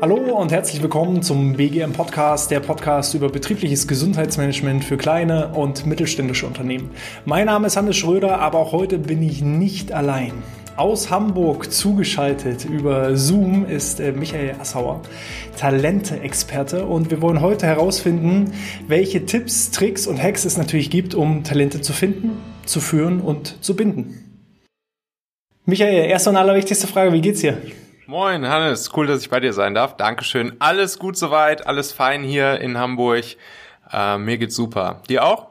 Hallo und herzlich willkommen zum BGM Podcast, der Podcast über betriebliches Gesundheitsmanagement für kleine und mittelständische Unternehmen. Mein Name ist Hannes Schröder, aber auch heute bin ich nicht allein. Aus Hamburg zugeschaltet über Zoom ist äh, Michael Assauer, Talente-Experte. Und wir wollen heute herausfinden, welche Tipps, Tricks und Hacks es natürlich gibt, um Talente zu finden, zu führen und zu binden. Michael, erste und allerwichtigste Frage, wie geht's dir? Moin, Hannes. Cool, dass ich bei dir sein darf. Dankeschön. Alles gut soweit, alles fein hier in Hamburg. Äh, mir geht's super. Dir auch?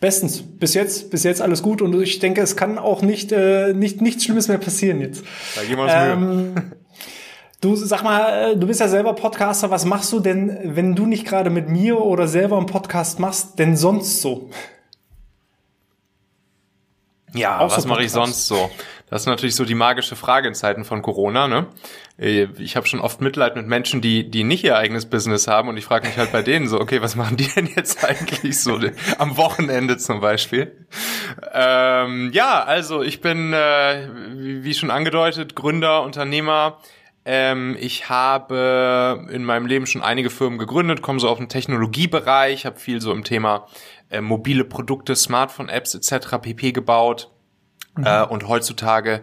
Bestens. Bis jetzt, bis jetzt alles gut und ich denke, es kann auch nicht, äh, nicht nichts Schlimmes mehr passieren jetzt. Da gehen wir uns ähm, Mühe. Du sag mal, äh, du bist ja selber Podcaster. Was machst du denn, wenn du nicht gerade mit mir oder selber einen Podcast machst, denn sonst so? Ja, Auch was mache ich sonst so? Das ist natürlich so die magische Frage in Zeiten von Corona. Ne? Äh, ich habe schon oft Mitleid mit Menschen, die die nicht ihr eigenes Business haben und ich frage mich halt bei denen so, okay, was machen die denn jetzt eigentlich so am Wochenende zum Beispiel? Ähm, ja, also ich bin, äh, wie schon angedeutet, Gründer, Unternehmer. Ähm, ich habe in meinem Leben schon einige Firmen gegründet, komme so auf den Technologiebereich, habe viel so im Thema äh, mobile Produkte, Smartphone-Apps etc. pp. gebaut. Mhm. Äh, und heutzutage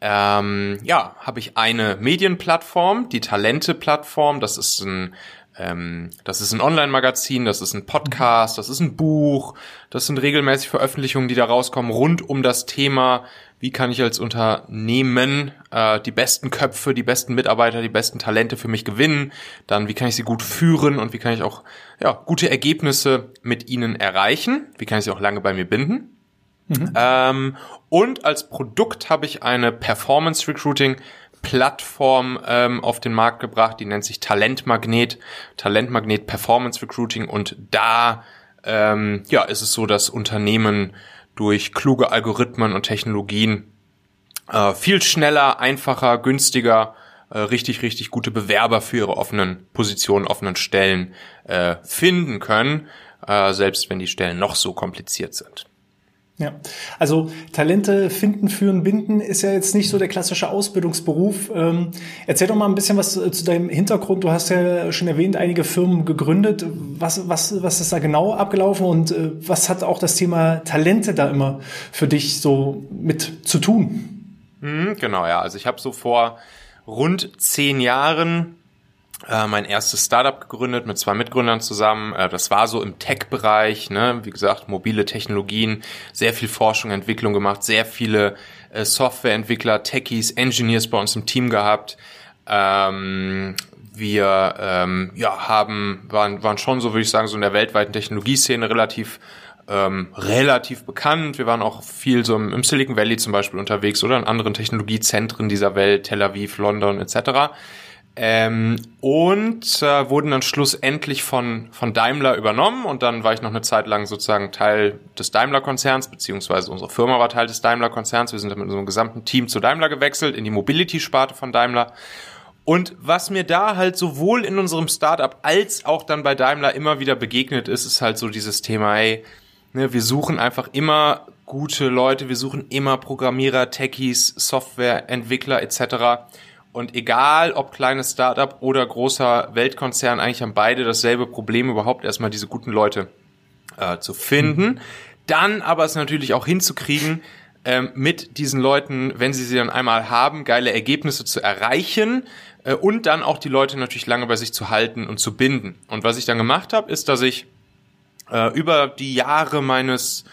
ähm, ja, habe ich eine Medienplattform, die Talente-Plattform. Das ist ein ähm, das ist ein Online-Magazin, das ist ein Podcast, das ist ein Buch, das sind regelmäßig Veröffentlichungen, die da rauskommen rund um das Thema, wie kann ich als Unternehmen äh, die besten Köpfe, die besten Mitarbeiter, die besten Talente für mich gewinnen, dann wie kann ich sie gut führen und wie kann ich auch ja, gute Ergebnisse mit ihnen erreichen, wie kann ich sie auch lange bei mir binden. Mhm. Ähm, und als Produkt habe ich eine Performance Recruiting Plattform ähm, auf den Markt gebracht, die nennt sich Talentmagnet, Talentmagnet Performance Recruiting und da ähm, ja ist es so, dass Unternehmen durch kluge Algorithmen und Technologien äh, viel schneller, einfacher, günstiger äh, richtig, richtig gute Bewerber für ihre offenen Positionen, offenen Stellen äh, finden können, äh, selbst wenn die Stellen noch so kompliziert sind. Ja, also Talente finden, führen, binden ist ja jetzt nicht so der klassische Ausbildungsberuf. Ähm, erzähl doch mal ein bisschen was zu deinem Hintergrund. Du hast ja schon erwähnt, einige Firmen gegründet. Was, was, was ist da genau abgelaufen und äh, was hat auch das Thema Talente da immer für dich so mit zu tun? Mhm, genau, ja. Also ich habe so vor rund zehn Jahren äh, mein erstes Startup gegründet mit zwei Mitgründern zusammen. Äh, das war so im Tech-Bereich, ne? wie gesagt, mobile Technologien, sehr viel Forschung, Entwicklung gemacht, sehr viele äh, Softwareentwickler, Techies, Engineers bei uns im Team gehabt. Ähm, wir ähm, ja, haben, waren, waren schon so, würde ich sagen, so in der weltweiten Technologieszene relativ ähm, relativ bekannt. Wir waren auch viel so im, Silicon Valley zum Beispiel unterwegs oder in anderen Technologiezentren dieser Welt, Tel Aviv, London etc. Ähm, und äh, wurden dann schlussendlich von, von Daimler übernommen und dann war ich noch eine Zeit lang sozusagen Teil des Daimler-Konzerns, beziehungsweise unsere Firma war Teil des Daimler-Konzerns. Wir sind dann mit unserem gesamten Team zu Daimler gewechselt, in die Mobility-Sparte von Daimler. Und was mir da halt sowohl in unserem Startup als auch dann bei Daimler immer wieder begegnet ist, ist halt so dieses Thema, ey, ne, wir suchen einfach immer gute Leute, wir suchen immer Programmierer, Techies, Softwareentwickler etc. Und egal, ob kleines Startup oder großer Weltkonzern, eigentlich haben beide dasselbe Problem, überhaupt erstmal diese guten Leute äh, zu finden. Mhm. Dann aber es natürlich auch hinzukriegen, ähm, mit diesen Leuten, wenn sie sie dann einmal haben, geile Ergebnisse zu erreichen äh, und dann auch die Leute natürlich lange bei sich zu halten und zu binden. Und was ich dann gemacht habe, ist, dass ich äh, über die Jahre meines,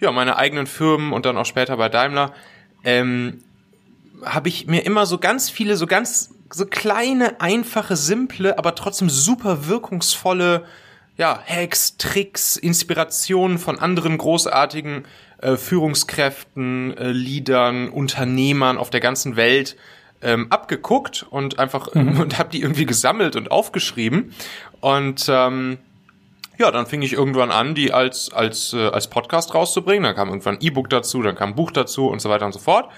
ja, meiner eigenen Firmen und dann auch später bei Daimler ähm, habe ich mir immer so ganz viele, so ganz, so kleine, einfache, simple, aber trotzdem super wirkungsvolle, ja, Hacks, Tricks, Inspirationen von anderen großartigen äh, Führungskräften, äh, Leadern, Unternehmern auf der ganzen Welt ähm, abgeguckt und einfach mhm. und habe die irgendwie gesammelt und aufgeschrieben und ähm, ja, dann fing ich irgendwann an, die als als äh, als Podcast rauszubringen. Dann kam irgendwann ein E-Book dazu, dann kam ein Buch dazu und so weiter und so fort.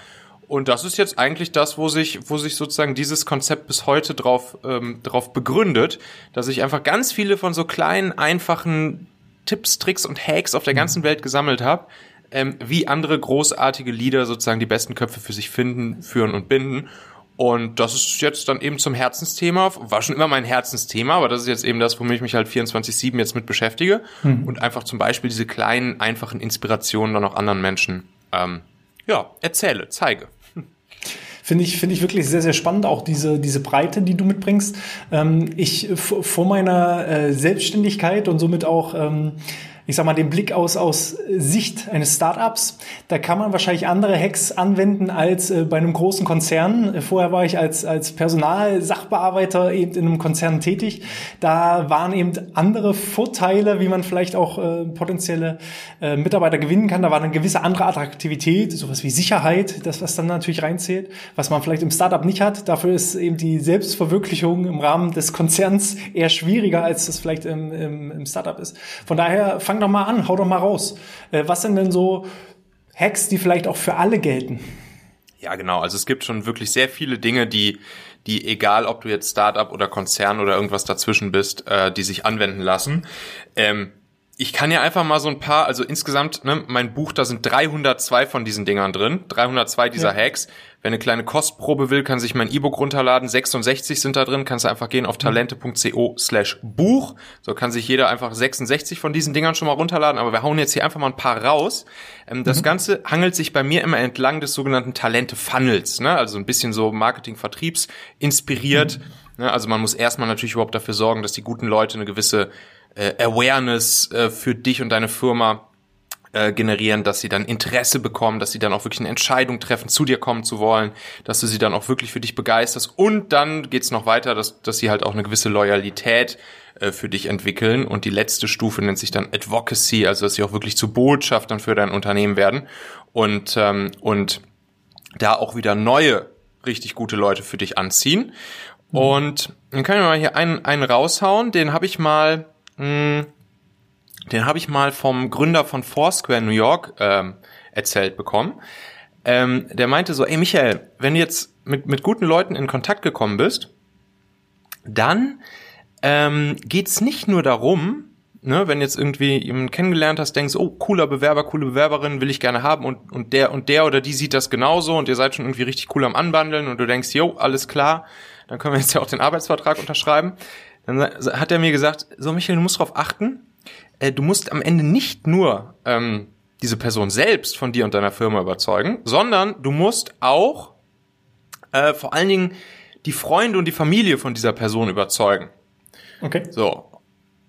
Und das ist jetzt eigentlich das, wo sich, wo sich sozusagen dieses Konzept bis heute drauf, ähm, drauf begründet, dass ich einfach ganz viele von so kleinen, einfachen Tipps, Tricks und Hacks auf der mhm. ganzen Welt gesammelt habe, ähm, wie andere großartige Leader sozusagen die besten Köpfe für sich finden, führen und binden. Und das ist jetzt dann eben zum Herzensthema, war schon immer mein Herzensthema, aber das ist jetzt eben das, womit ich mich halt 24-7 jetzt mit beschäftige mhm. und einfach zum Beispiel diese kleinen, einfachen Inspirationen dann auch anderen Menschen, ähm, ja, erzähle, zeige. Finde ich, finde ich wirklich sehr, sehr spannend, auch diese, diese Breite, die du mitbringst. Ähm, ich vor meiner äh, Selbstständigkeit und somit auch ähm, ich sag mal, den Blick aus, aus Sicht eines Startups, da kann man wahrscheinlich andere Hacks anwenden als äh, bei einem großen Konzern. Vorher war ich als, als Personalsachbearbeiter eben in einem Konzern tätig. Da waren eben andere Vorteile, wie man vielleicht auch äh, potenzielle äh, Mitarbeiter gewinnen kann. Da war eine gewisse andere Attraktivität, sowas wie Sicherheit, das, was dann natürlich reinzählt, was man vielleicht im Startup nicht hat. Dafür ist eben die Selbstverwirklichung im Rahmen des Konzerns eher schwieriger, als das vielleicht im, im, im Startup ist. Von daher fang doch mal an, hau doch mal raus. Äh, was sind denn so Hacks, die vielleicht auch für alle gelten? Ja, genau. Also es gibt schon wirklich sehr viele Dinge, die, die egal, ob du jetzt Startup oder Konzern oder irgendwas dazwischen bist, äh, die sich anwenden lassen. Ähm, ich kann ja einfach mal so ein paar, also insgesamt, ne, mein Buch, da sind 302 von diesen Dingern drin, 302 dieser ja. Hacks. Wer eine kleine Kostprobe will, kann sich mein E-Book runterladen. 66 sind da drin. Kannst du einfach gehen auf talente.co slash Buch. So kann sich jeder einfach 66 von diesen Dingern schon mal runterladen. Aber wir hauen jetzt hier einfach mal ein paar raus. Ähm, das mhm. Ganze hangelt sich bei mir immer entlang des sogenannten Talente-Funnels. Ne? Also ein bisschen so Marketing-Vertriebs inspiriert. Mhm. Ne? Also man muss erstmal natürlich überhaupt dafür sorgen, dass die guten Leute eine gewisse äh, Awareness äh, für dich und deine Firma äh, generieren, dass sie dann Interesse bekommen, dass sie dann auch wirklich eine Entscheidung treffen, zu dir kommen zu wollen, dass du sie dann auch wirklich für dich begeisterst und dann geht's noch weiter, dass, dass sie halt auch eine gewisse Loyalität äh, für dich entwickeln und die letzte Stufe nennt sich dann Advocacy, also dass sie auch wirklich zu Botschaftern für dein Unternehmen werden und, ähm, und da auch wieder neue richtig gute Leute für dich anziehen. Mhm. Und dann können wir mal hier einen, einen raushauen, den habe ich mal mh, hm, den habe ich mal vom Gründer von Foursquare New York ähm, erzählt bekommen. Ähm, der meinte so, ey Michael, wenn du jetzt mit, mit guten Leuten in Kontakt gekommen bist, dann ähm, geht nicht nur darum, ne, wenn jetzt irgendwie jemanden kennengelernt hast, denkst, oh, cooler Bewerber, coole Bewerberin, will ich gerne haben und, und der und der oder die sieht das genauso und ihr seid schon irgendwie richtig cool am Anbandeln und du denkst, jo, alles klar, dann können wir jetzt ja auch den Arbeitsvertrag unterschreiben. Dann hat er mir gesagt, so Michael, du musst darauf achten, äh, du musst am Ende nicht nur ähm, diese Person selbst von dir und deiner Firma überzeugen, sondern du musst auch äh, vor allen Dingen die Freunde und die Familie von dieser Person überzeugen. Okay. So.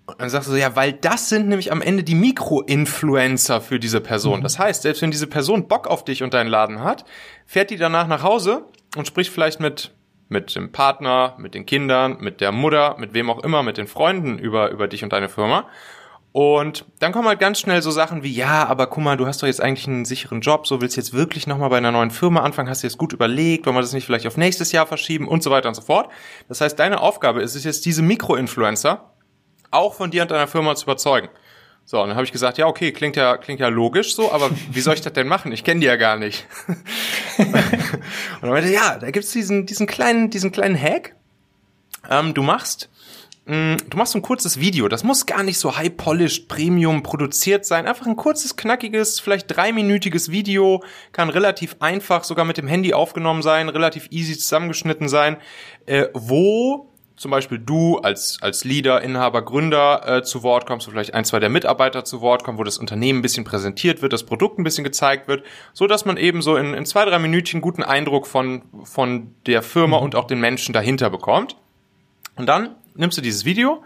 Und dann sagst du so, ja, weil das sind nämlich am Ende die Mikro-Influencer für diese Person. Mhm. Das heißt, selbst wenn diese Person Bock auf dich und deinen Laden hat, fährt die danach nach Hause und spricht vielleicht mit mit dem Partner, mit den Kindern, mit der Mutter, mit wem auch immer, mit den Freunden über, über dich und deine Firma. Und dann kommen halt ganz schnell so Sachen wie, ja, aber guck mal, du hast doch jetzt eigentlich einen sicheren Job, so willst du jetzt wirklich nochmal bei einer neuen Firma anfangen, hast du jetzt gut überlegt, wollen wir das nicht vielleicht auf nächstes Jahr verschieben und so weiter und so fort. Das heißt, deine Aufgabe ist es jetzt, diese Mikroinfluencer auch von dir und deiner Firma zu überzeugen. So, und dann habe ich gesagt, ja, okay, klingt ja, klingt ja logisch so, aber wie soll ich das denn machen? Ich kenne die ja gar nicht. und dann meinte, ja, da gibt's diesen, diesen kleinen, diesen kleinen Hack. Ähm, du machst Mm, du machst so ein kurzes Video. Das muss gar nicht so high-polished, Premium produziert sein. Einfach ein kurzes, knackiges, vielleicht dreiminütiges Video. Kann relativ einfach sogar mit dem Handy aufgenommen sein, relativ easy zusammengeschnitten sein, äh, wo zum Beispiel du als, als Leader, Inhaber, Gründer äh, zu Wort kommst, wo vielleicht ein, zwei der Mitarbeiter zu Wort kommen, wo das Unternehmen ein bisschen präsentiert wird, das Produkt ein bisschen gezeigt wird, so dass man eben so in, in zwei, drei Minütchen guten Eindruck von, von der Firma mhm. und auch den Menschen dahinter bekommt. Und dann nimmst du dieses Video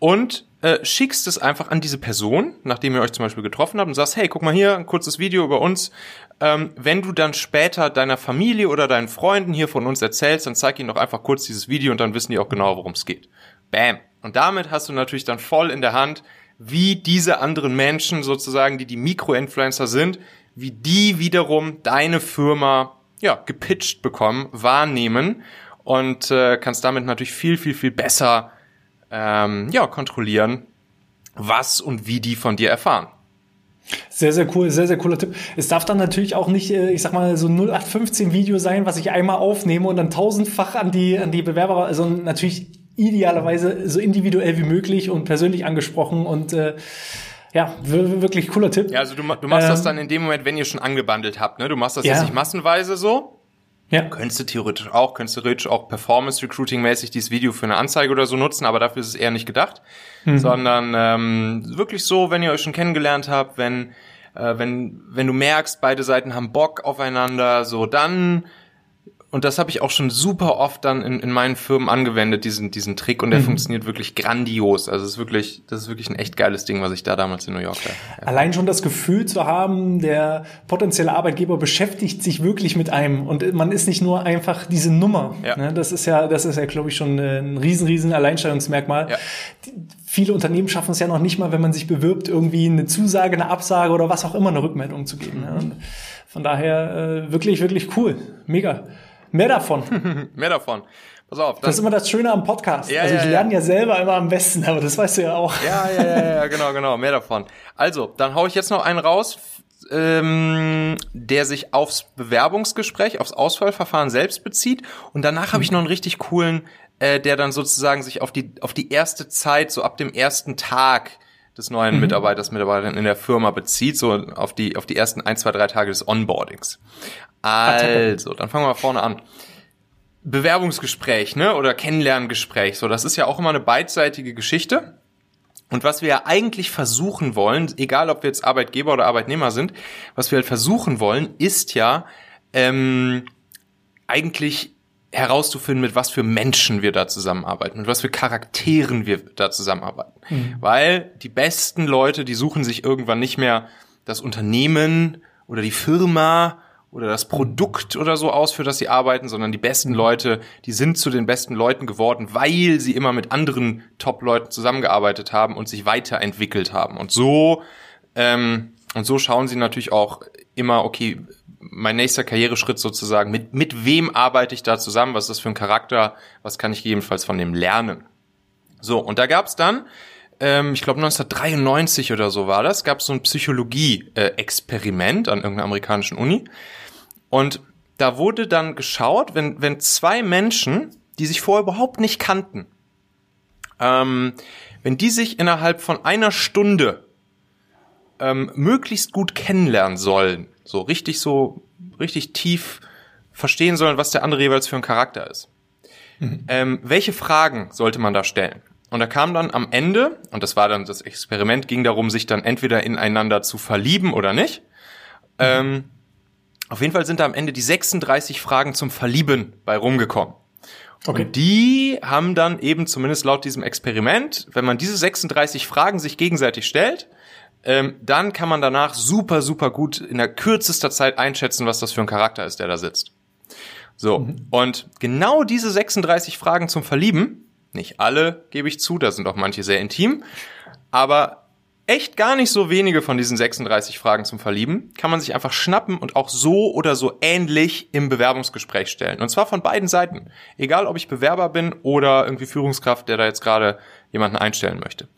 und äh, schickst es einfach an diese Person, nachdem ihr euch zum Beispiel getroffen habt und sagst, hey, guck mal hier, ein kurzes Video über uns. Ähm, wenn du dann später deiner Familie oder deinen Freunden hier von uns erzählst, dann zeig ihnen doch einfach kurz dieses Video und dann wissen die auch genau, worum es geht. Bam. Und damit hast du natürlich dann voll in der Hand, wie diese anderen Menschen sozusagen, die die Mikroinfluencer sind, wie die wiederum deine Firma ja gepitcht bekommen, wahrnehmen und äh, kannst damit natürlich viel, viel, viel besser ähm, ja, kontrollieren, was und wie die von dir erfahren. Sehr, sehr cool, sehr, sehr cooler Tipp. Es darf dann natürlich auch nicht, äh, ich sag mal, so 0815 Video sein, was ich einmal aufnehme und dann tausendfach an die, an die Bewerber, also natürlich idealerweise so individuell wie möglich und persönlich angesprochen und äh, ja, wirklich cooler Tipp. Ja, also du, du machst ähm, das dann in dem Moment, wenn ihr schon angebandelt habt, ne? Du machst das ja. jetzt nicht massenweise so. Ja. Könntest du theoretisch auch, könntest du theoretisch auch Performance-Recruiting-mäßig dieses Video für eine Anzeige oder so nutzen, aber dafür ist es eher nicht gedacht. Mhm. Sondern ähm, wirklich so, wenn ihr euch schon kennengelernt habt, wenn, äh, wenn, wenn du merkst, beide Seiten haben Bock aufeinander, so dann und das habe ich auch schon super oft dann in, in meinen Firmen angewendet, diesen, diesen Trick, und der mhm. funktioniert wirklich grandios. Also es ist wirklich, das ist wirklich ein echt geiles Ding, was ich da damals in New York da. Allein schon das Gefühl zu haben, der potenzielle Arbeitgeber beschäftigt sich wirklich mit einem und man ist nicht nur einfach diese Nummer. Ja. Ne? Das ist ja, das ist ja, glaube ich, schon ein riesen, riesen Alleinstellungsmerkmal. Ja. Viele Unternehmen schaffen es ja noch nicht mal, wenn man sich bewirbt, irgendwie eine Zusage, eine Absage oder was auch immer eine Rückmeldung zu geben. Ne? Von daher äh, wirklich, wirklich cool. Mega. Mehr davon. Mehr davon. Pass auf. Das ist immer das Schöne am Podcast. Ja, also ich ja, lerne ja. ja selber immer am besten, aber das weißt du ja auch. Ja, ja, ja, ja, genau, genau. Mehr davon. Also, dann hau ich jetzt noch einen raus, ähm, der sich aufs Bewerbungsgespräch, aufs Auswahlverfahren selbst bezieht. Und danach habe ich noch einen richtig coolen, äh, der dann sozusagen sich auf die, auf die erste Zeit, so ab dem ersten Tag des neuen mhm. Mitarbeiters, Mitarbeiterin in der Firma bezieht, so auf die, auf die ersten ein, zwei, drei Tage des Onboardings. Also, dann fangen wir vorne an. Bewerbungsgespräch, ne, oder Kennenlerngespräch, so, das ist ja auch immer eine beidseitige Geschichte. Und was wir ja eigentlich versuchen wollen, egal ob wir jetzt Arbeitgeber oder Arbeitnehmer sind, was wir halt versuchen wollen, ist ja ähm, eigentlich herauszufinden, mit was für Menschen wir da zusammenarbeiten, mit was für Charakteren wir da zusammenarbeiten. Mhm. Weil die besten Leute, die suchen sich irgendwann nicht mehr das Unternehmen oder die Firma oder das Produkt oder so aus, für das sie arbeiten, sondern die besten. Leute, die sind zu den besten Leuten geworden, weil sie immer mit anderen Top-Leuten zusammengearbeitet haben und sich weiterentwickelt haben. Und so ähm, und so schauen sie natürlich auch immer, okay, mein nächster Karriereschritt sozusagen, mit, mit wem arbeite ich da zusammen, was ist das für ein Charakter, was kann ich gegebenenfalls von dem lernen. So, und da gab's dann, ähm, ich glaube 1993 oder so war das, gab's so ein Psychologie-Experiment an irgendeiner amerikanischen Uni. Und da wurde dann geschaut, wenn, wenn zwei Menschen, die sich vorher überhaupt nicht kannten, ähm, wenn die sich innerhalb von einer Stunde ähm, möglichst gut kennenlernen sollen, so richtig so, richtig tief verstehen sollen, was der andere jeweils für ein Charakter ist. Mhm. Ähm, welche Fragen sollte man da stellen? Und da kam dann am Ende, und das war dann das Experiment, ging darum, sich dann entweder ineinander zu verlieben oder nicht. Mhm. Ähm, auf jeden Fall sind da am Ende die 36 Fragen zum Verlieben bei rumgekommen. Okay. Und die haben dann eben zumindest laut diesem Experiment, wenn man diese 36 Fragen sich gegenseitig stellt, ähm, dann kann man danach super, super gut in der kürzester Zeit einschätzen, was das für ein Charakter ist, der da sitzt. So, mhm. und genau diese 36 Fragen zum Verlieben, nicht alle, gebe ich zu, da sind auch manche sehr intim, aber echt gar nicht so wenige von diesen 36 Fragen zum Verlieben kann man sich einfach schnappen und auch so oder so ähnlich im Bewerbungsgespräch stellen. Und zwar von beiden Seiten. Egal, ob ich Bewerber bin oder irgendwie Führungskraft, der da jetzt gerade jemanden einstellen möchte.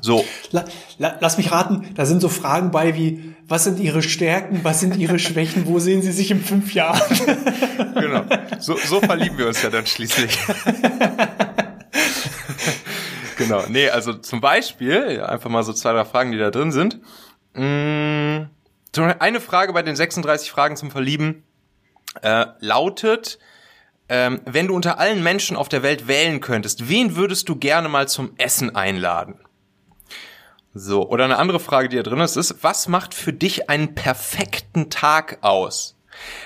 So. La, la, lass mich raten, da sind so Fragen bei wie, was sind Ihre Stärken, was sind Ihre Schwächen, wo sehen Sie sich in fünf Jahren? genau. So, so verlieben wir uns ja dann schließlich. genau. Nee, also zum Beispiel, einfach mal so zwei, drei Fragen, die da drin sind. Mm, eine Frage bei den 36 Fragen zum Verlieben äh, lautet, ähm, wenn du unter allen Menschen auf der Welt wählen könntest, wen würdest du gerne mal zum Essen einladen? So, oder eine andere Frage, die da drin ist, ist, was macht für dich einen perfekten Tag aus?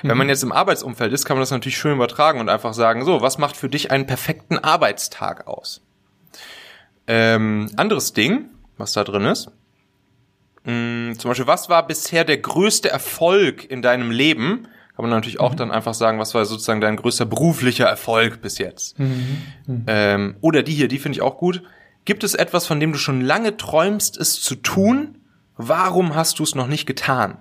Mhm. Wenn man mhm. jetzt im Arbeitsumfeld ist, kann man das natürlich schön übertragen und einfach sagen, so, was macht für dich einen perfekten Arbeitstag aus? Ähm, anderes Ding, was da drin ist, mh, mm, zum Beispiel, was war bisher der größte Erfolg in deinem Leben? Kann man natürlich auch mhm. dann einfach sagen, was war sozusagen dein größter beruflicher Erfolg bis jetzt? Mhm. Mhm. Ähm, oder die hier, die finde ich auch gut. Gibt es etwas, von dem du schon lange träumst, es zu tun? Warum hast du es noch nicht getan?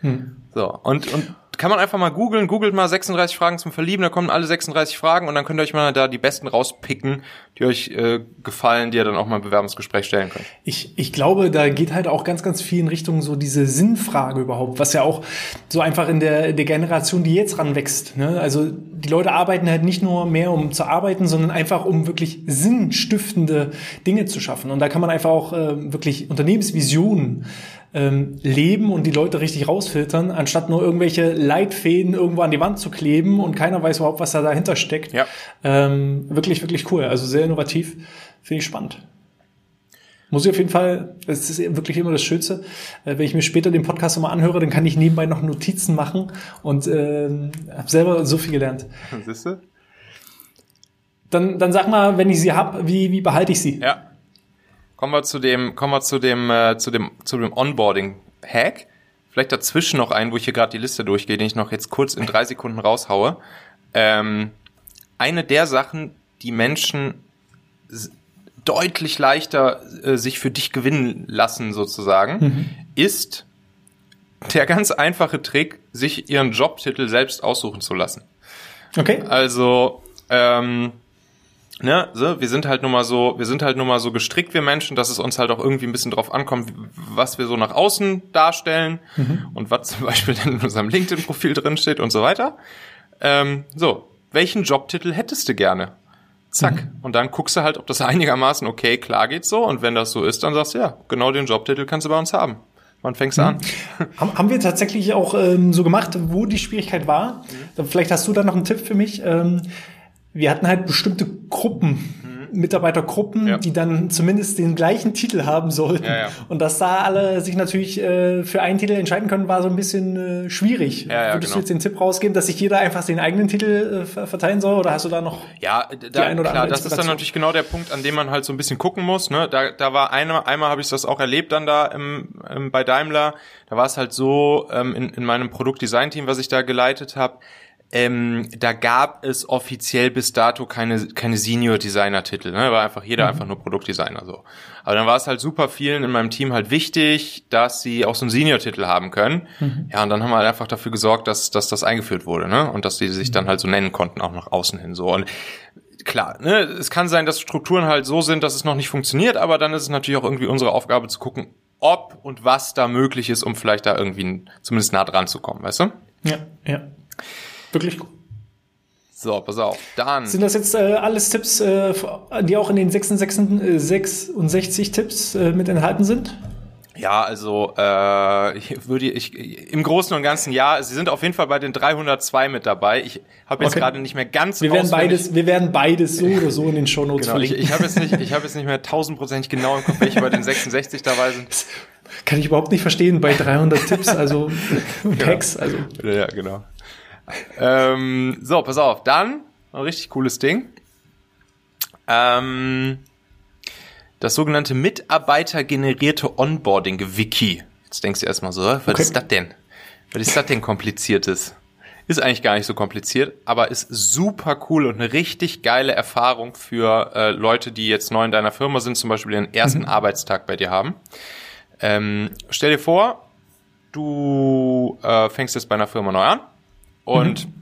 Hm. So, und, und kann man einfach mal googeln, googelt mal 36 Fragen zum Verlieben, da kommen alle 36 Fragen und dann könnt ihr euch mal da die besten rauspicken, die euch äh, gefallen, die ihr dann auch mal im Bewerbungsgespräch stellen könnt. Ich, ich glaube, da geht halt auch ganz, ganz viel in Richtung so diese Sinnfrage überhaupt, was ja auch so einfach in der, der Generation, die jetzt ranwächst. Ne? Also die Leute arbeiten halt nicht nur mehr, um zu arbeiten, sondern einfach, um wirklich sinnstiftende Dinge zu schaffen. Und da kann man einfach auch äh, wirklich Unternehmensvisionen ähm, leben und die Leute richtig rausfiltern, anstatt nur irgendwelche Leitfäden irgendwo an die Wand zu kleben und keiner weiß überhaupt, was da dahinter steckt. Ja. Ähm, wirklich, wirklich cool. Also sehr innovativ. Finde ich spannend. Muss ich auf jeden Fall, es ist wirklich immer das Schönste, äh, wenn ich mir später den Podcast nochmal anhöre, dann kann ich nebenbei noch Notizen machen und äh, habe selber so viel gelernt. Siehst du? Dann, dann sag mal, wenn ich sie hab, wie, wie behalte ich sie? Ja. Kommen wir zu dem, kommen wir zu dem, äh, zu dem, zu dem Onboarding-Hack. Vielleicht dazwischen noch ein, wo ich hier gerade die Liste durchgehe, den ich noch jetzt kurz in drei Sekunden raushaue. Ähm, eine der Sachen, die Menschen deutlich leichter äh, sich für dich gewinnen lassen, sozusagen, mhm. ist der ganz einfache Trick, sich ihren Jobtitel selbst aussuchen zu lassen. Okay. Also, ähm, ne, so, wir sind halt nun mal so, wir sind halt nun mal so gestrickt, wir Menschen, dass es uns halt auch irgendwie ein bisschen drauf ankommt, was wir so nach außen darstellen mhm. und was zum Beispiel in unserem LinkedIn-Profil drin steht und so weiter. Ähm, so, welchen Jobtitel hättest du gerne? Zack. Mhm. Und dann guckst du halt, ob das einigermaßen okay, klar geht so. Und wenn das so ist, dann sagst du, ja, genau den Jobtitel kannst du bei uns haben. Wann fängst du mhm. an? Haben wir tatsächlich auch ähm, so gemacht, wo die Schwierigkeit war. Mhm. Vielleicht hast du da noch einen Tipp für mich. Ähm, wir hatten halt bestimmte Gruppen Mitarbeitergruppen, ja. die dann zumindest den gleichen Titel haben sollten. Ja, ja. Und dass da alle sich natürlich äh, für einen Titel entscheiden können, war so ein bisschen äh, schwierig. Würdest genau. du jetzt den Tipp rausgeben, dass sich jeder einfach den eigenen Titel äh, verteilen soll? Oder hast du da noch ja, da, die ein oder klar, andere das ist dann natürlich genau der Punkt, an dem man halt so ein bisschen gucken muss. Ne? Da, da war eine, einmal habe ich das auch erlebt dann da im, im, bei Daimler. Da war es halt so ähm, in, in meinem Produktdesign-Team, was ich da geleitet habe ähm, da gab es offiziell bis dato keine, keine Senior-Designer-Titel. Ne? War einfach jeder mhm. einfach nur Produktdesigner so. Aber dann war es halt super vielen in meinem Team halt wichtig, dass sie auch so einen Senior-Titel haben können. Mhm. Ja, und dann haben wir halt einfach dafür gesorgt, dass, dass das eingeführt wurde, ne? Und dass die sich dann halt so nennen konnten, auch nach außen hin so. Und klar, ne, es kann sein, dass Strukturen halt so sind, dass es noch nicht funktioniert, aber dann ist es natürlich auch irgendwie unsere Aufgabe zu gucken, ob und was da möglich ist, um vielleicht da irgendwie zumindest nah dran zu kommen, weißt du? Ja, ja. Wirklich gut. So, pass auf. Dann. Sind das jetzt äh, alles Tipps, äh, die auch in den 66, äh, 66 Tipps äh, mit enthalten sind? Ja, also äh, ich würde ich im Großen und Ganzen ja, sie sind auf jeden Fall bei den 302 mit dabei. Ich habe jetzt okay. gerade nicht mehr ganz Wir werden beides wir werden beides so oder so in den Shownotes genau, verlinken. Ich, ich habe jetzt nicht ich habe jetzt nicht mehr tausendprozentig genau im Kopf, welche bei den 66 dabei sind. kann ich überhaupt nicht verstehen bei 300 Tipps, also Hacks, also ja, genau ähm, so, pass auf. Dann ein richtig cooles Ding. Ähm, das sogenannte Mitarbeitergenerierte Onboarding-Wiki. Jetzt denkst du erstmal so, was okay. ist das denn? Was ist das denn kompliziertes? Ist eigentlich gar nicht so kompliziert, aber ist super cool und eine richtig geile Erfahrung für äh, Leute, die jetzt neu in deiner Firma sind, zum Beispiel ihren ersten mhm. Arbeitstag bei dir haben. Ähm, stell dir vor, du äh, fängst jetzt bei einer Firma neu an und mhm.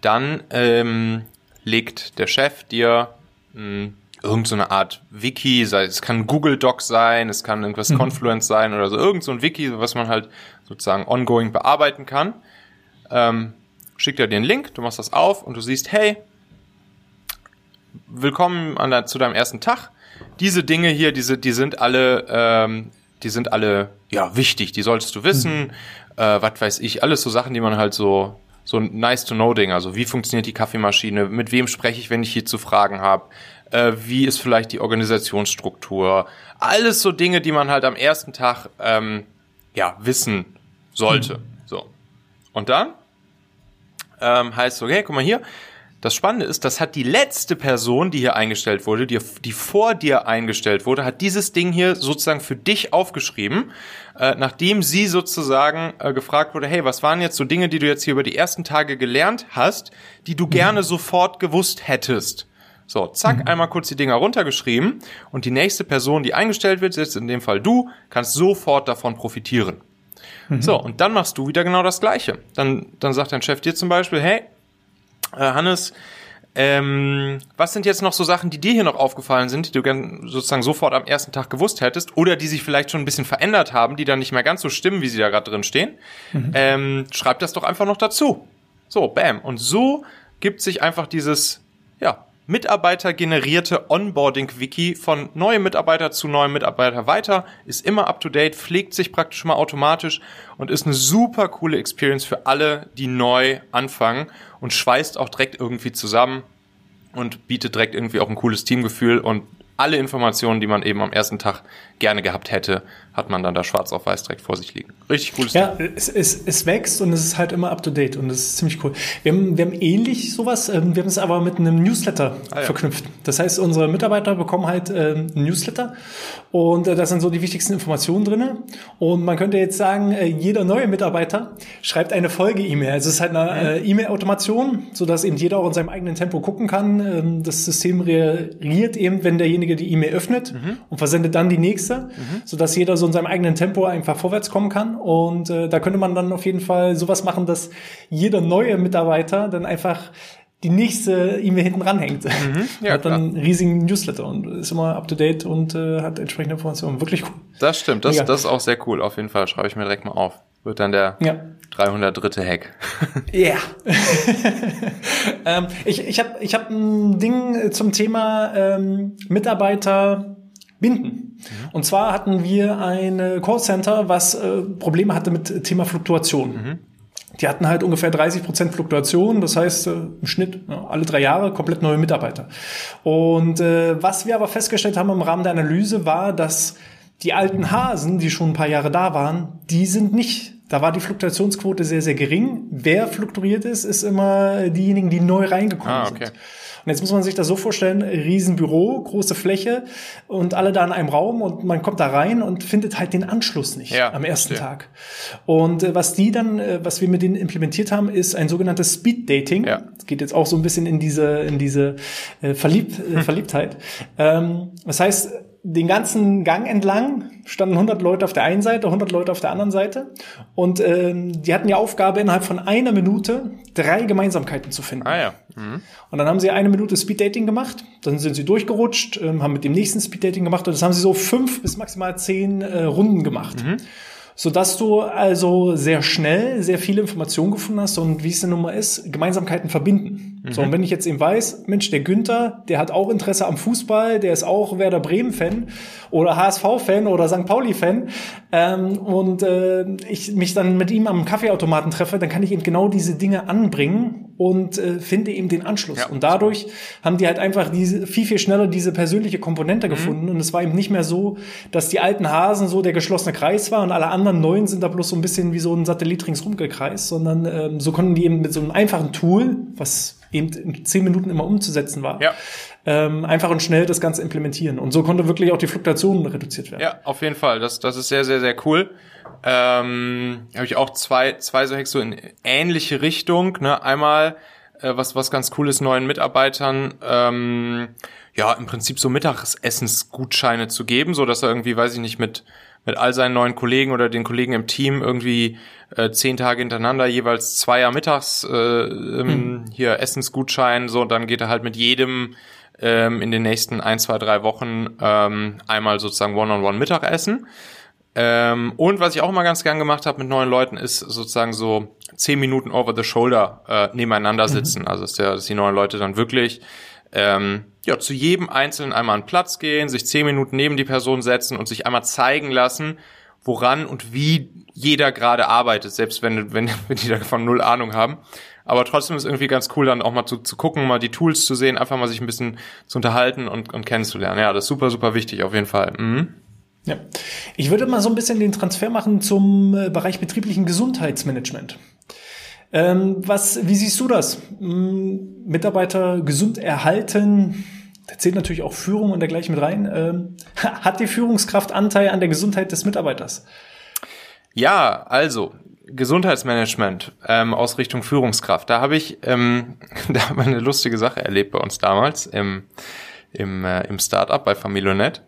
dann ähm, legt der Chef dir mh, hm, irgendeine so Art Wiki, sei, es kann Google Doc sein, es kann irgendwas mhm. Confluence sein oder so, irgend so ein Wiki, was man halt sozusagen ongoing bearbeiten kann. Ähm, schickt er dir den Link, du machst das auf und du siehst, hey, willkommen an der, zu deinem ersten Tag. Diese Dinge hier, diese, die sind alle, ähm, die sind alle ja wichtig, die solltest du wissen. Mhm. Äh, was weiß ich, alles so Sachen, die man halt so so ein nice to know Ding, also wie funktioniert die Kaffeemaschine, mit wem spreche ich, wenn ich hier zu Fragen habe, äh, wie ist vielleicht die Organisationsstruktur, alles so Dinge, die man halt am ersten Tag ähm, ja wissen sollte. Mhm. So. Und dann ähm, heißt so, okay, guck mal hier, das Spannende ist, das hat die letzte Person, die hier eingestellt wurde, die, die vor dir eingestellt wurde, hat dieses Ding hier sozusagen für dich aufgeschrieben, äh, nachdem sie sozusagen äh, gefragt wurde, hey, was waren jetzt so Dinge, die du jetzt hier über die ersten Tage gelernt hast, die du mhm. gerne sofort gewusst hättest? So, zack, mhm. einmal kurz die Dinger runtergeschrieben und die nächste Person, die eingestellt wird, jetzt in dem Fall du, kannst sofort davon profitieren. Mhm. So, und dann machst du wieder genau das Gleiche. Dann, dann sagt dein Chef dir zum Beispiel, hey, Hannes, ähm, was sind jetzt noch so Sachen, die dir hier noch aufgefallen sind, die du gern sozusagen sofort am ersten Tag gewusst hättest oder die sich vielleicht schon ein bisschen verändert haben, die dann nicht mehr ganz so stimmen, wie sie da gerade drin stehen? Mhm. Ähm, schreib das doch einfach noch dazu. So, bam. Und so gibt sich einfach dieses, ja, Mitarbeiter-generierte Onboarding-Wiki von neuem Mitarbeiter zu neuem Mitarbeiter weiter, ist immer up-to-date, pflegt sich praktisch mal automatisch und ist eine super coole Experience für alle, die neu anfangen und schweißt auch direkt irgendwie zusammen und bietet direkt irgendwie auch ein cooles Teamgefühl und alle Informationen, die man eben am ersten Tag gerne gehabt hätte, hat man dann da schwarz auf weiß direkt vor sich liegen. Richtig cooles Ja, es, es, es wächst und es ist halt immer up to date und das ist ziemlich cool. Wir haben, wir haben ähnlich sowas, ähm, wir haben es aber mit einem Newsletter ah, ja. verknüpft. Das heißt, unsere Mitarbeiter bekommen halt äh, ein Newsletter und äh, da sind so die wichtigsten Informationen drinne. Und man könnte jetzt sagen, äh, jeder neue Mitarbeiter schreibt eine Folge-E-Mail. Also es ist halt eine äh, E-Mail-Automation, sodass eben jeder auch in seinem eigenen Tempo gucken kann. Ähm, das System reagiert eben, wenn derjenige die E-Mail öffnet mhm. und versendet dann die nächste, mhm. sodass jeder so in seinem eigenen Tempo einfach vorwärts kommen kann. Und äh, da könnte man dann auf jeden Fall sowas machen, dass jeder neue Mitarbeiter dann einfach die nächste E-Mail hinten ranhängt. Mhm, ja, hat dann einen riesigen Newsletter und ist immer up to date und äh, hat entsprechende Informationen. Wirklich cool. Das stimmt, das, das ist auch sehr cool. Auf jeden Fall schreibe ich mir direkt mal auf. Wird dann der ja. 303. Hack. Ja. ähm, ich ich habe ich hab ein Ding zum Thema ähm, Mitarbeiter binden. Mhm. Und zwar hatten wir ein Callcenter, was äh, Probleme hatte mit Thema Fluktuation. Mhm. Die hatten halt ungefähr 30 Prozent Fluktuation, das heißt äh, im Schnitt ja, alle drei Jahre komplett neue Mitarbeiter. Und äh, was wir aber festgestellt haben im Rahmen der Analyse war, dass die alten Hasen, die schon ein paar Jahre da waren, die sind nicht da war die Fluktuationsquote sehr, sehr gering. Wer fluktuiert ist, ist immer diejenigen, die neu reingekommen ah, okay. sind. Und jetzt muss man sich das so vorstellen, Riesenbüro, große Fläche und alle da in einem Raum und man kommt da rein und findet halt den Anschluss nicht ja, am ersten verstehe. Tag. Und äh, was die dann, äh, was wir mit denen implementiert haben, ist ein sogenanntes Speed Dating. Ja. Das geht jetzt auch so ein bisschen in diese, in diese äh, Verlieb, äh, Verliebtheit. Ähm, das heißt, den ganzen Gang entlang standen 100 Leute auf der einen Seite, 100 Leute auf der anderen Seite. Und ähm, die hatten die Aufgabe, innerhalb von einer Minute drei Gemeinsamkeiten zu finden. Ah ja. Mhm. Und dann haben sie eine Minute Speeddating gemacht, dann sind sie durchgerutscht, ähm, haben mit dem nächsten Speeddating gemacht und das haben sie so fünf bis maximal zehn äh, Runden gemacht. Mhm sodass du also sehr schnell sehr viele Informationen gefunden hast und wie es denn nun mal ist, Gemeinsamkeiten verbinden. Mhm. So, und wenn ich jetzt eben weiß, Mensch, der Günther, der hat auch Interesse am Fußball, der ist auch Werder Bremen-Fan oder HSV-Fan oder St. Pauli-Fan ähm, und äh, ich mich dann mit ihm am Kaffeeautomaten treffe, dann kann ich eben genau diese Dinge anbringen und äh, finde eben den Anschluss. Ja, und dadurch haben die halt einfach diese viel, viel schneller diese persönliche Komponente mhm. gefunden. Und es war eben nicht mehr so, dass die alten Hasen so der geschlossene Kreis war und alle anderen neuen sind da bloß so ein bisschen wie so ein Satellit ringsrum gekreist, sondern ähm, so konnten die eben mit so einem einfachen Tool, was eben in zehn Minuten immer umzusetzen war, ja. ähm, einfach und schnell das Ganze implementieren. Und so konnte wirklich auch die Fluktuation reduziert werden. Ja, auf jeden Fall. Das, das ist sehr, sehr, sehr cool. Ähm, habe ich auch zwei, zwei so Hacks so in ähnliche Richtung. Ne? Einmal, äh, was, was ganz cool ist, neuen Mitarbeitern, ähm, ja, im Prinzip so Mittagsessensgutscheine zu geben, so dass er irgendwie, weiß ich nicht, mit mit all seinen neuen Kollegen oder den Kollegen im Team irgendwie äh, zehn Tage hintereinander jeweils zweier mittags äh, ähm, hm. hier Essensgutschein, so dann geht er halt mit jedem ähm, in den nächsten ein, zwei, drei Wochen ähm, einmal sozusagen One-on-One -on -one Mittagessen. Ähm, und was ich auch immer ganz gern gemacht habe mit neuen Leuten, ist sozusagen so zehn Minuten over the shoulder äh, nebeneinander mhm. sitzen. Mhm. Also dass, der, dass die neuen Leute dann wirklich ähm, ja, zu jedem Einzelnen einmal an Platz gehen, sich zehn Minuten neben die Person setzen und sich einmal zeigen lassen, woran und wie jeder gerade arbeitet, selbst wenn, wenn, wenn die davon null Ahnung haben. Aber trotzdem ist irgendwie ganz cool, dann auch mal zu, zu gucken, mal die Tools zu sehen, einfach mal sich ein bisschen zu unterhalten und, und kennenzulernen. Ja, das ist super, super wichtig, auf jeden Fall. Mhm. Ja. Ich würde mal so ein bisschen den Transfer machen zum äh, Bereich betrieblichen Gesundheitsmanagement. Ähm, was, wie siehst du das? Hm, Mitarbeiter gesund erhalten, da zählt natürlich auch Führung und dergleichen mit rein. Ähm, hat die Führungskraft Anteil an der Gesundheit des Mitarbeiters? Ja, also Gesundheitsmanagement ähm, aus Richtung Führungskraft. Da habe ich ähm, da haben wir eine lustige Sache erlebt bei uns damals im im, äh, im Startup bei Familionet.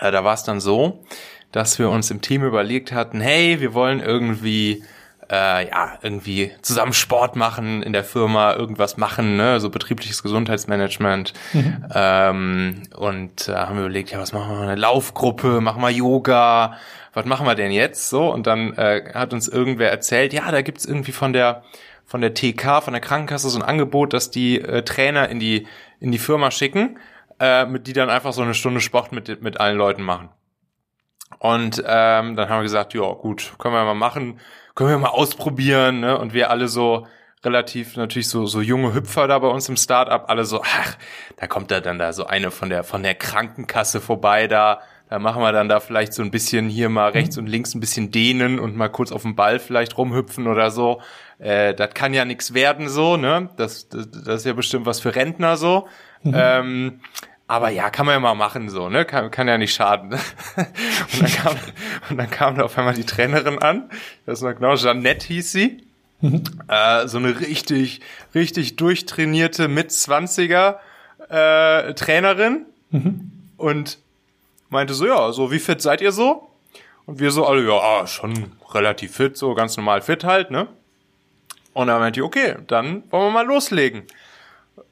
Äh, da war es dann so, dass wir uns im Team überlegt hatten, hey, wir wollen irgendwie äh, ja, irgendwie zusammen Sport machen in der Firma, irgendwas machen, ne, so betriebliches Gesundheitsmanagement. Mhm. Ähm, und äh, haben wir überlegt, ja, was machen wir? Eine Laufgruppe, machen wir Yoga, was machen wir denn jetzt? So, und dann äh, hat uns irgendwer erzählt, ja, da gibt's irgendwie von der von der TK, von der Krankenkasse so ein Angebot, dass die äh, Trainer in die in die Firma schicken, äh, mit die dann einfach so eine Stunde Sport mit mit allen Leuten machen. Und ähm, dann haben wir gesagt, ja gut, können wir mal machen können wir mal ausprobieren, ne? Und wir alle so relativ natürlich so so junge Hüpfer da bei uns im Startup, alle so, ach, da kommt da dann da so eine von der von der Krankenkasse vorbei da, da machen wir dann da vielleicht so ein bisschen hier mal mhm. rechts und links ein bisschen dehnen und mal kurz auf dem Ball vielleicht rumhüpfen oder so. Äh, das kann ja nichts werden so, ne? Das, das, das ist ja bestimmt was für Rentner so. Mhm. Ähm, aber ja, kann man ja mal machen so, ne? Kann, kann ja nicht schaden. und, dann kam, und dann kam da auf einmal die Trainerin an. Das noch genau, Jeannette hieß sie. Mhm. Äh, so eine richtig, richtig durchtrainierte Mit-20er äh, Trainerin. Mhm. Und meinte so, ja, so wie fit seid ihr so? Und wir so alle, ja, ah, schon relativ fit, so ganz normal fit halt, ne? Und dann meinte ich, okay, dann wollen wir mal loslegen.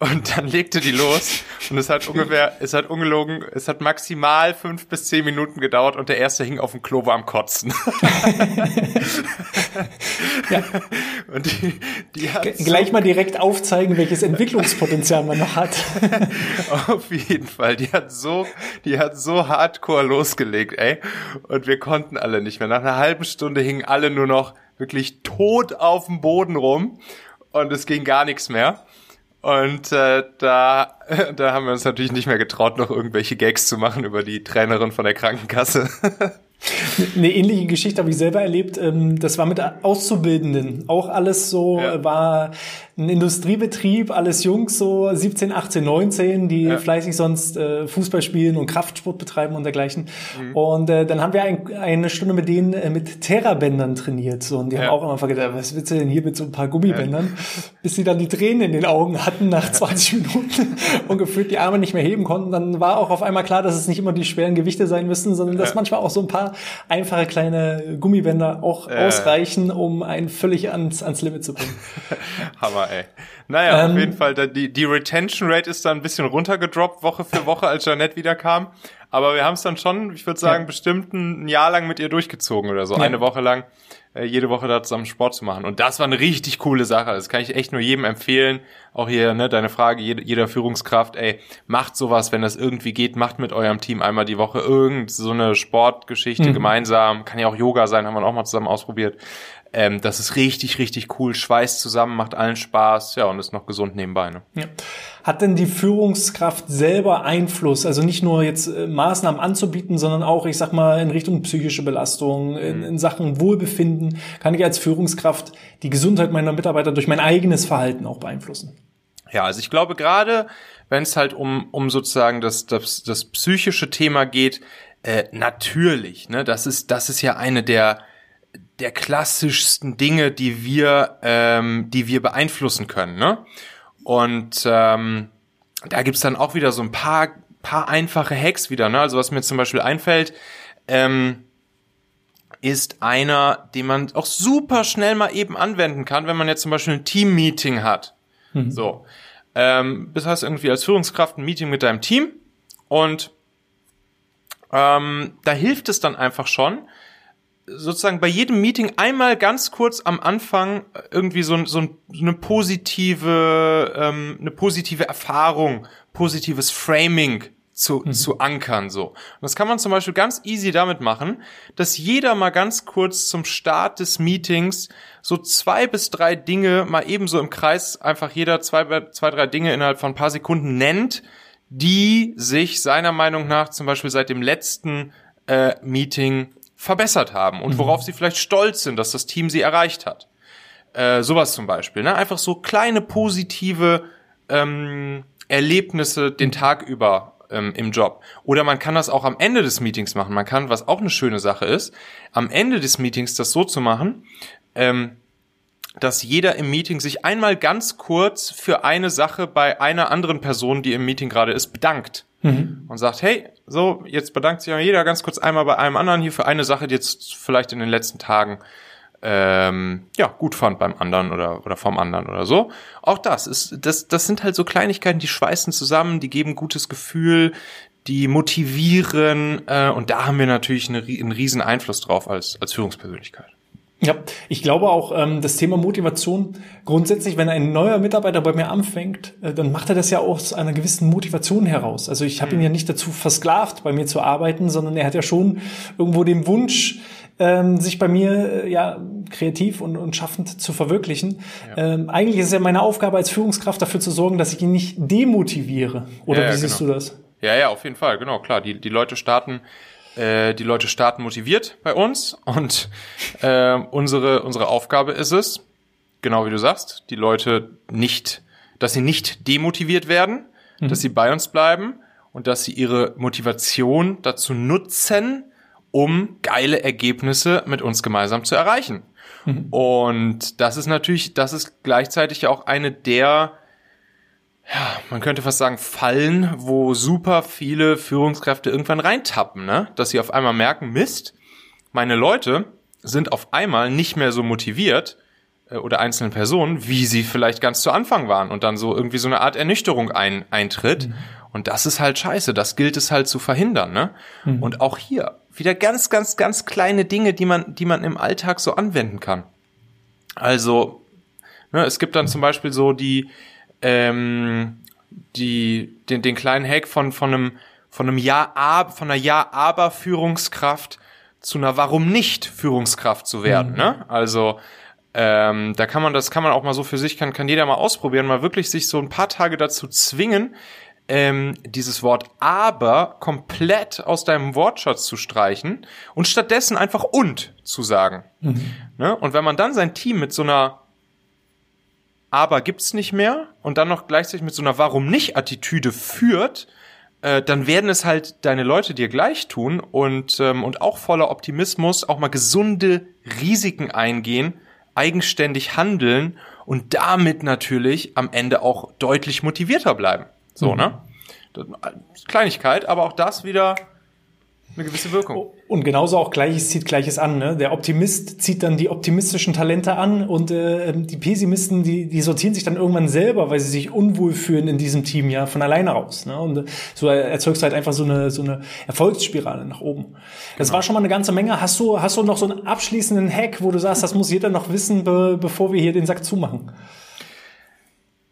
Und dann legte die los und es hat ungefähr, es hat ungelogen, es hat maximal fünf bis zehn Minuten gedauert und der erste hing auf dem Klo war am Kotzen. ja. Und die, die hat Gleich so mal direkt aufzeigen, welches Entwicklungspotenzial man noch hat. auf jeden Fall. Die hat so, die hat so hardcore losgelegt, ey. Und wir konnten alle nicht mehr. Nach einer halben Stunde hingen alle nur noch wirklich tot auf dem Boden rum und es ging gar nichts mehr. Und äh, da, da haben wir uns natürlich nicht mehr getraut, noch irgendwelche Gags zu machen über die Trainerin von der Krankenkasse. Eine ähnliche Geschichte habe ich selber erlebt. Ähm, das war mit Auszubildenden. Auch alles so, ja. war ein Industriebetrieb, alles Jungs so 17, 18, 19, die ja. fleißig sonst äh, Fußball spielen und Kraftsport betreiben und dergleichen. Mhm. Und äh, dann haben wir ein, eine Stunde mit denen äh, mit Terrabändern trainiert. So, und die ja. haben auch immer gedacht, was willst du denn hier mit so ein paar Gummibändern? Bis sie dann die Tränen in den Augen hatten nach 20 Minuten und gefühlt die Arme nicht mehr heben konnten. Dann war auch auf einmal klar, dass es nicht immer die schweren Gewichte sein müssen, sondern dass manchmal auch so ein paar einfache kleine Gummibänder auch ausreichen, um einen völlig ans, ans Limit zu bringen. Hammer ey. Naja, ähm, auf jeden Fall, die, die Retention Rate ist dann ein bisschen runtergedroppt, Woche für Woche, als Janette wiederkam. Aber wir haben es dann schon, ich würde sagen, ja. bestimmt ein Jahr lang mit ihr durchgezogen oder so. Ja. Eine Woche lang, äh, jede Woche da zusammen Sport zu machen. Und das war eine richtig coole Sache. Das kann ich echt nur jedem empfehlen. Auch hier, ne, deine Frage, jede, jeder Führungskraft, ey, macht sowas, wenn das irgendwie geht, macht mit eurem Team einmal die Woche irgend so eine Sportgeschichte mhm. gemeinsam. Kann ja auch Yoga sein, haben wir auch mal zusammen ausprobiert. Ähm, das ist richtig, richtig cool. Schweißt zusammen, macht allen Spaß, ja, und ist noch gesund nebenbei. Ne? Ja. Hat denn die Führungskraft selber Einfluss? Also nicht nur jetzt äh, Maßnahmen anzubieten, sondern auch, ich sag mal, in Richtung psychische Belastung, in, mhm. in Sachen Wohlbefinden. Kann ich als Führungskraft die Gesundheit meiner Mitarbeiter durch mein eigenes Verhalten auch beeinflussen? Ja, also ich glaube gerade, wenn es halt um, um sozusagen das, das, das psychische Thema geht, äh, natürlich, ne, das ist, das ist ja eine der, der klassischsten Dinge, die wir, ähm, die wir beeinflussen können. Ne? Und ähm, da gibt's dann auch wieder so ein paar, paar einfache Hacks wieder. Ne? Also was mir zum Beispiel einfällt, ähm, ist einer, den man auch super schnell mal eben anwenden kann, wenn man jetzt zum Beispiel ein Team-Meeting hat. Mhm. So, ähm, das heißt irgendwie als Führungskraft ein Meeting mit deinem Team und ähm, da hilft es dann einfach schon, sozusagen bei jedem Meeting einmal ganz kurz am Anfang irgendwie so, so, eine positive, ähm, eine positive Erfahrung, positives Framing zu, mhm. zu ankern, so. Und das kann man zum Beispiel ganz easy damit machen, dass jeder mal ganz kurz zum Start des Meetings so zwei bis drei Dinge mal ebenso im Kreis einfach jeder zwei, zwei, drei Dinge innerhalb von ein paar Sekunden nennt, die sich seiner Meinung nach zum Beispiel seit dem letzten äh, Meeting verbessert haben und mhm. worauf sie vielleicht stolz sind, dass das Team sie erreicht hat. Äh, sowas zum Beispiel. Ne? Einfach so kleine positive ähm, Erlebnisse den Tag über ähm, im Job. Oder man kann das auch am Ende des Meetings machen. Man kann, was auch eine schöne Sache ist, am Ende des Meetings das so zu machen, ähm, dass jeder im Meeting sich einmal ganz kurz für eine Sache bei einer anderen Person, die im Meeting gerade ist, bedankt. Mhm. Und sagt, hey, so, jetzt bedankt sich jeder ganz kurz einmal bei einem anderen hier für eine Sache, die jetzt vielleicht in den letzten Tagen ähm, ja, gut fand beim anderen oder, oder vom anderen oder so. Auch das ist, das, das sind halt so Kleinigkeiten, die schweißen zusammen, die geben gutes Gefühl, die motivieren äh, und da haben wir natürlich eine, einen riesen Einfluss drauf als, als Führungspersönlichkeit. Ja, ich glaube auch, ähm, das Thema Motivation grundsätzlich, wenn ein neuer Mitarbeiter bei mir anfängt, äh, dann macht er das ja aus einer gewissen Motivation heraus. Also ich habe mhm. ihn ja nicht dazu versklavt, bei mir zu arbeiten, sondern er hat ja schon irgendwo den Wunsch, ähm, sich bei mir äh, ja kreativ und, und schaffend zu verwirklichen. Ja. Ähm, eigentlich ist es ja meine Aufgabe als Führungskraft dafür zu sorgen, dass ich ihn nicht demotiviere. Oder ja, ja, wie siehst genau. du das? Ja, ja, auf jeden Fall, genau, klar. Die, die Leute starten äh, die Leute starten motiviert bei uns und äh, unsere, unsere Aufgabe ist es, genau wie du sagst, die Leute nicht, dass sie nicht demotiviert werden, mhm. dass sie bei uns bleiben und dass sie ihre Motivation dazu nutzen, um geile Ergebnisse mit uns gemeinsam zu erreichen. Mhm. Und das ist natürlich, das ist gleichzeitig auch eine der ja, man könnte fast sagen, Fallen, wo super viele Führungskräfte irgendwann reintappen, ne? Dass sie auf einmal merken, Mist, meine Leute sind auf einmal nicht mehr so motiviert äh, oder einzelne Personen, wie sie vielleicht ganz zu Anfang waren und dann so irgendwie so eine Art Ernüchterung ein, eintritt. Mhm. Und das ist halt scheiße, das gilt es halt zu verhindern, ne? Mhm. Und auch hier wieder ganz, ganz, ganz kleine Dinge, die man, die man im Alltag so anwenden kann. Also, ne, es gibt dann zum Beispiel so die, ähm, die, den, den kleinen Hack von, von einem, von einem Ja, von einer Ja-Aber-Führungskraft zu einer Warum nicht Führungskraft zu werden, mhm. ne? Also, ähm, da kann man, das kann man auch mal so für sich, kann, kann jeder mal ausprobieren, mal wirklich sich so ein paar Tage dazu zwingen, ähm, dieses Wort aber komplett aus deinem Wortschatz zu streichen und stattdessen einfach und zu sagen. Mhm. Ne? Und wenn man dann sein Team mit so einer aber gibt's nicht mehr und dann noch gleichzeitig mit so einer Warum nicht Attitüde führt, äh, dann werden es halt deine Leute dir gleich tun und, ähm, und auch voller Optimismus auch mal gesunde Risiken eingehen, eigenständig handeln und damit natürlich am Ende auch deutlich motivierter bleiben. So, mhm. ne? Kleinigkeit, aber auch das wieder eine gewisse Wirkung. Und genauso auch Gleiches zieht Gleiches an. Ne? Der Optimist zieht dann die optimistischen Talente an und äh, die Pessimisten, die, die sortieren sich dann irgendwann selber, weil sie sich unwohl fühlen in diesem Team ja von alleine raus. Ne? Und äh, so erzeugst du halt einfach so eine, so eine Erfolgsspirale nach oben. Das genau. war schon mal eine ganze Menge. Hast du, hast du noch so einen abschließenden Hack, wo du sagst, das muss jeder noch wissen, be bevor wir hier den Sack zumachen?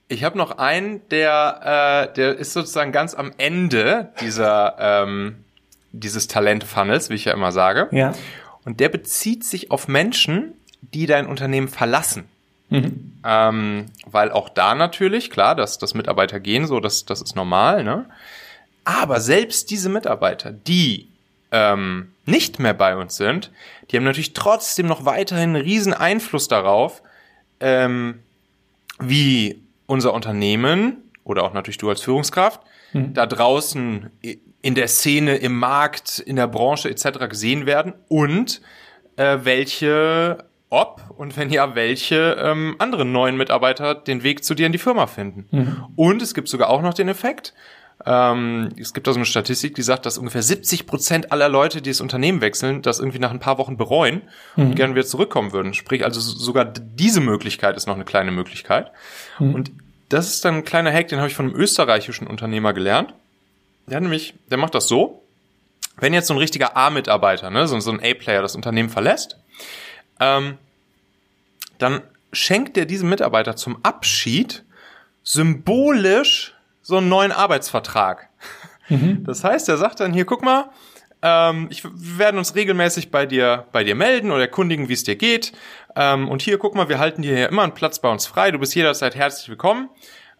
Ich habe noch einen, der, äh, der ist sozusagen ganz am Ende dieser ähm, dieses Talent-Funnels, wie ich ja immer sage. Ja. Und der bezieht sich auf Menschen, die dein Unternehmen verlassen. Mhm. Ähm, weil auch da natürlich, klar, dass, dass Mitarbeiter gehen, so, das, das ist normal, ne? Aber selbst diese Mitarbeiter, die ähm, nicht mehr bei uns sind, die haben natürlich trotzdem noch weiterhin einen riesen Einfluss darauf, ähm, wie unser Unternehmen oder auch natürlich du als Führungskraft mhm. da draußen in der Szene, im Markt, in der Branche etc. gesehen werden und äh, welche, ob und wenn ja, welche ähm, anderen neuen Mitarbeiter den Weg zu dir in die Firma finden. Mhm. Und es gibt sogar auch noch den Effekt, ähm, es gibt da so eine Statistik, die sagt, dass ungefähr 70 Prozent aller Leute, die das Unternehmen wechseln, das irgendwie nach ein paar Wochen bereuen mhm. und gerne wieder zurückkommen würden. Sprich, also sogar diese Möglichkeit ist noch eine kleine Möglichkeit. Mhm. Und das ist dann ein kleiner Hack, den habe ich von einem österreichischen Unternehmer gelernt. Der hat nämlich, der macht das so, wenn jetzt so ein richtiger A-Mitarbeiter, ne, so, so ein A-Player das Unternehmen verlässt, ähm, dann schenkt er diesem Mitarbeiter zum Abschied symbolisch so einen neuen Arbeitsvertrag. Mhm. Das heißt, er sagt dann hier, guck mal, ähm, ich, wir werden uns regelmäßig bei dir, bei dir melden oder erkundigen, wie es dir geht. Ähm, und hier, guck mal, wir halten dir hier immer einen Platz bei uns frei. Du bist jederzeit herzlich willkommen.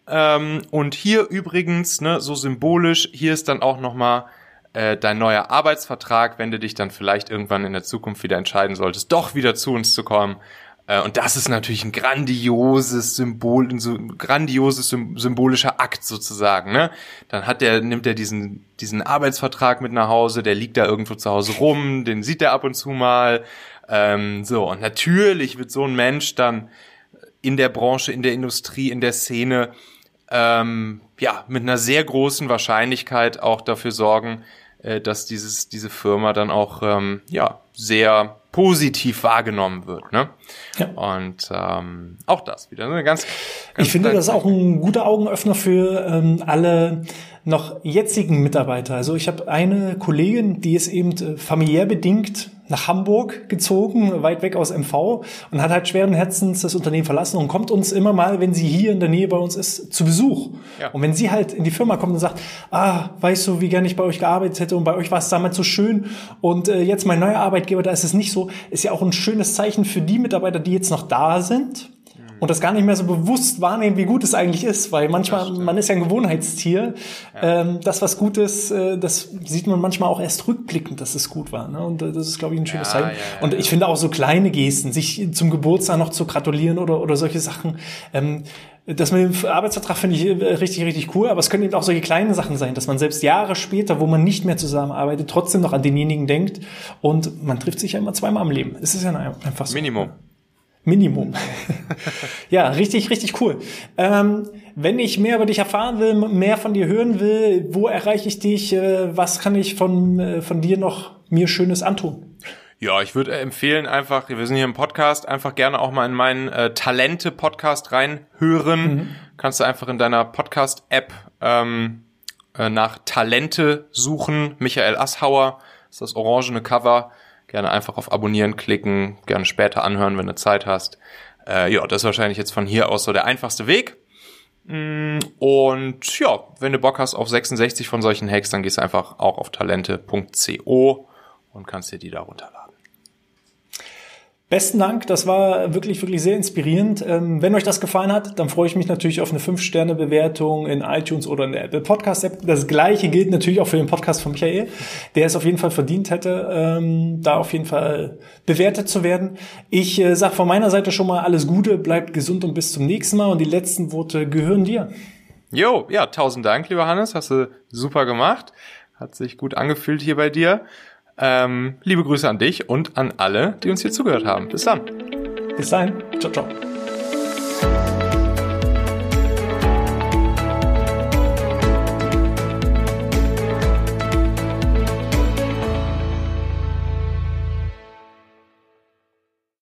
Ähm, und hier übrigens, ne, so symbolisch, hier ist dann auch nochmal äh, dein neuer Arbeitsvertrag, wenn du dich dann vielleicht irgendwann in der Zukunft wieder entscheiden solltest, doch wieder zu uns zu kommen. Äh, und das ist natürlich ein grandioses Symbol, ein, so, grandioses symbolischer Akt sozusagen. Ne? Dann hat der, nimmt er diesen, diesen Arbeitsvertrag mit nach Hause, der liegt da irgendwo zu Hause rum, den sieht er ab und zu mal. Ähm, so, und natürlich wird so ein Mensch dann in der Branche, in der Industrie, in der Szene, ähm, ja, mit einer sehr großen Wahrscheinlichkeit auch dafür sorgen, äh, dass dieses, diese Firma dann auch, ähm, ja, sehr positiv wahrgenommen wird. Ne? Ja. Und ähm, auch das wieder eine ganz. ganz ich finde, das ist auch ein guter Augenöffner für ähm, alle noch jetzigen Mitarbeiter. Also ich habe eine Kollegin, die ist eben äh, familiär bedingt nach Hamburg gezogen, weit weg aus MV und hat halt schweren Herzens das Unternehmen verlassen und kommt uns immer mal, wenn sie hier in der Nähe bei uns ist, zu Besuch. Ja. Und wenn sie halt in die Firma kommt und sagt, ah, weißt du, wie gerne ich bei euch gearbeitet hätte und bei euch war es damals so schön und äh, jetzt mein neuer Arbeitgeber, da ist es nicht so, ist ja auch ein schönes Zeichen für die Mitarbeiter, die jetzt noch da sind und das gar nicht mehr so bewusst wahrnehmen, wie gut es eigentlich ist, weil manchmal, man ist ja ein Gewohnheitstier. Ja. Ähm, das, was gut ist, äh, das sieht man manchmal auch erst rückblickend, dass es gut war. Ne? Und äh, das ist, glaube ich, ein schönes ja, Zeichen. Ja, und ich finde auch so kleine Gesten, sich zum Geburtstag noch zu gratulieren oder, oder solche Sachen. Ähm, das mit dem Arbeitsvertrag finde ich äh, richtig, richtig cool, aber es können eben auch solche kleinen Sachen sein, dass man selbst Jahre später, wo man nicht mehr zusammenarbeitet, trotzdem noch an denjenigen denkt und man trifft sich ja immer zweimal im Leben. Es ist ja einfach so. Minimum. Minimum. ja, richtig, richtig cool. Ähm, wenn ich mehr über dich erfahren will, mehr von dir hören will, wo erreiche ich dich? Äh, was kann ich von, äh, von dir noch mir Schönes antun? Ja, ich würde empfehlen, einfach, wir sind hier im Podcast, einfach gerne auch mal in meinen äh, Talente-Podcast reinhören. Mhm. Kannst du einfach in deiner Podcast-App ähm, äh, nach Talente suchen. Michael Asshauer ist das orangene Cover Gerne einfach auf Abonnieren klicken, gerne später anhören, wenn du Zeit hast. Äh, ja, das ist wahrscheinlich jetzt von hier aus so der einfachste Weg. Mm, und ja, wenn du Bock hast auf 66 von solchen Hacks, dann gehst du einfach auch auf talente.co und kannst dir die da runterladen. Besten Dank, das war wirklich, wirklich sehr inspirierend. Ähm, wenn euch das gefallen hat, dann freue ich mich natürlich auf eine 5-Sterne-Bewertung in iTunes oder in der Apple Podcast-App. Das gleiche gilt natürlich auch für den Podcast von Michael, der es auf jeden Fall verdient hätte, ähm, da auf jeden Fall bewertet zu werden. Ich äh, sage von meiner Seite schon mal alles Gute, bleibt gesund und bis zum nächsten Mal. Und die letzten Worte gehören dir. Jo, ja, tausend Dank, lieber Hannes, hast du super gemacht. Hat sich gut angefühlt hier bei dir. Ähm, liebe Grüße an dich und an alle, die uns hier zugehört haben. Bis dann. Bis dahin. Ciao, ciao.